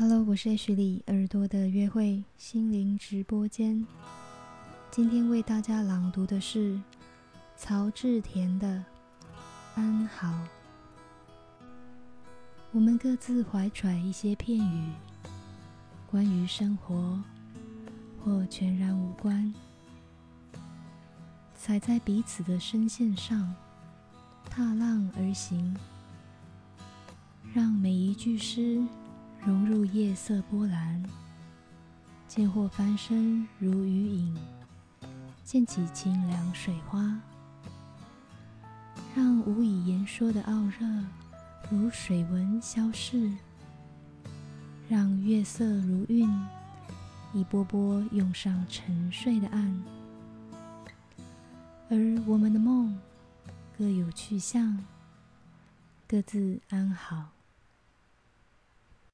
Hello，我是 H 里耳朵的约会心灵直播间。今天为大家朗读的是曹志田的《安好》。我们各自怀揣一些片语，关于生活，或全然无关，踩在彼此的声线上，踏浪而行，让每一句诗。融入夜色波澜，见或翻身如雨影，溅起清凉水花，让无以言说的傲热如水纹消逝，让月色如韵，一波波涌上沉睡的岸，而我们的梦各有去向，各自安好。